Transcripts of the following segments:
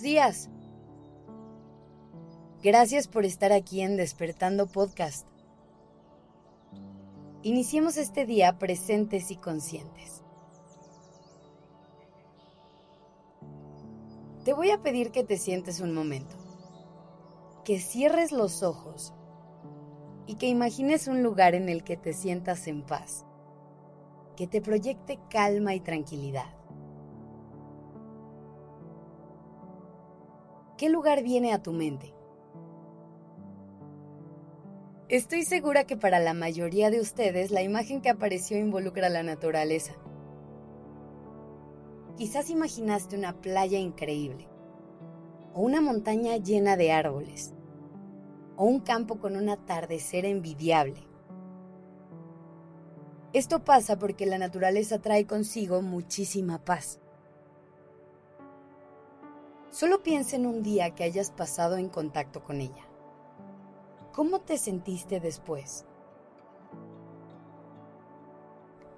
días. Gracias por estar aquí en Despertando Podcast. Iniciemos este día presentes y conscientes. Te voy a pedir que te sientes un momento, que cierres los ojos y que imagines un lugar en el que te sientas en paz, que te proyecte calma y tranquilidad. ¿Qué lugar viene a tu mente? Estoy segura que para la mayoría de ustedes la imagen que apareció involucra la naturaleza. Quizás imaginaste una playa increíble, o una montaña llena de árboles, o un campo con un atardecer envidiable. Esto pasa porque la naturaleza trae consigo muchísima paz. Solo piensa en un día que hayas pasado en contacto con ella. ¿Cómo te sentiste después?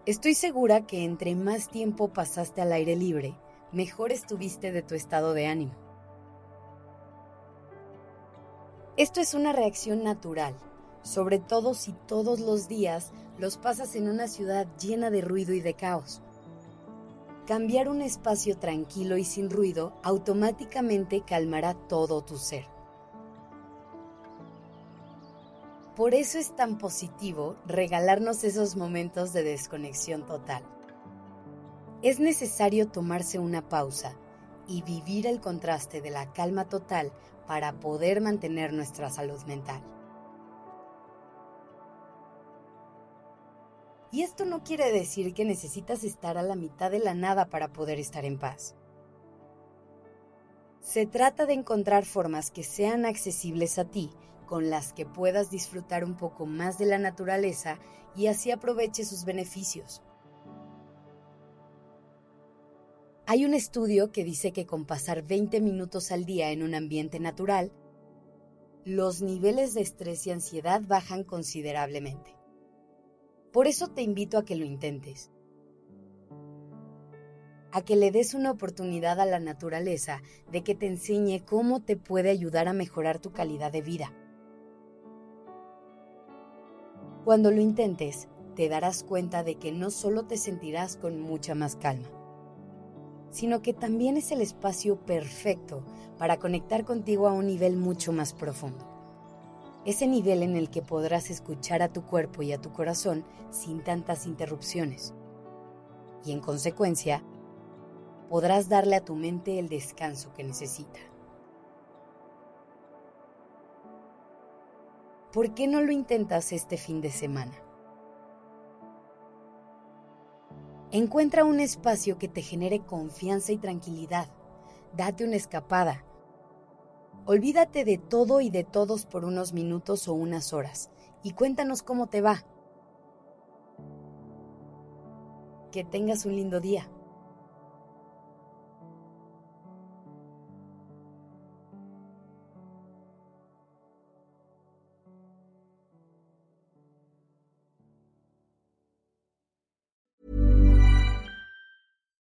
Estoy segura que entre más tiempo pasaste al aire libre, mejor estuviste de tu estado de ánimo. Esto es una reacción natural, sobre todo si todos los días los pasas en una ciudad llena de ruido y de caos. Cambiar un espacio tranquilo y sin ruido automáticamente calmará todo tu ser. Por eso es tan positivo regalarnos esos momentos de desconexión total. Es necesario tomarse una pausa y vivir el contraste de la calma total para poder mantener nuestra salud mental. Y esto no quiere decir que necesitas estar a la mitad de la nada para poder estar en paz. Se trata de encontrar formas que sean accesibles a ti con las que puedas disfrutar un poco más de la naturaleza y así aproveche sus beneficios. Hay un estudio que dice que con pasar 20 minutos al día en un ambiente natural, los niveles de estrés y ansiedad bajan considerablemente. Por eso te invito a que lo intentes. A que le des una oportunidad a la naturaleza de que te enseñe cómo te puede ayudar a mejorar tu calidad de vida. Cuando lo intentes, te darás cuenta de que no solo te sentirás con mucha más calma, sino que también es el espacio perfecto para conectar contigo a un nivel mucho más profundo. Ese nivel en el que podrás escuchar a tu cuerpo y a tu corazón sin tantas interrupciones. Y en consecuencia, podrás darle a tu mente el descanso que necesita. ¿por qué no lo intentas este fin de semana? Encuentra un espacio que te genere confianza y tranquilidad. Date una escapada. Olvídate de todo y de todos por unos minutos o unas horas y cuéntanos cómo te va. Que tengas un lindo día.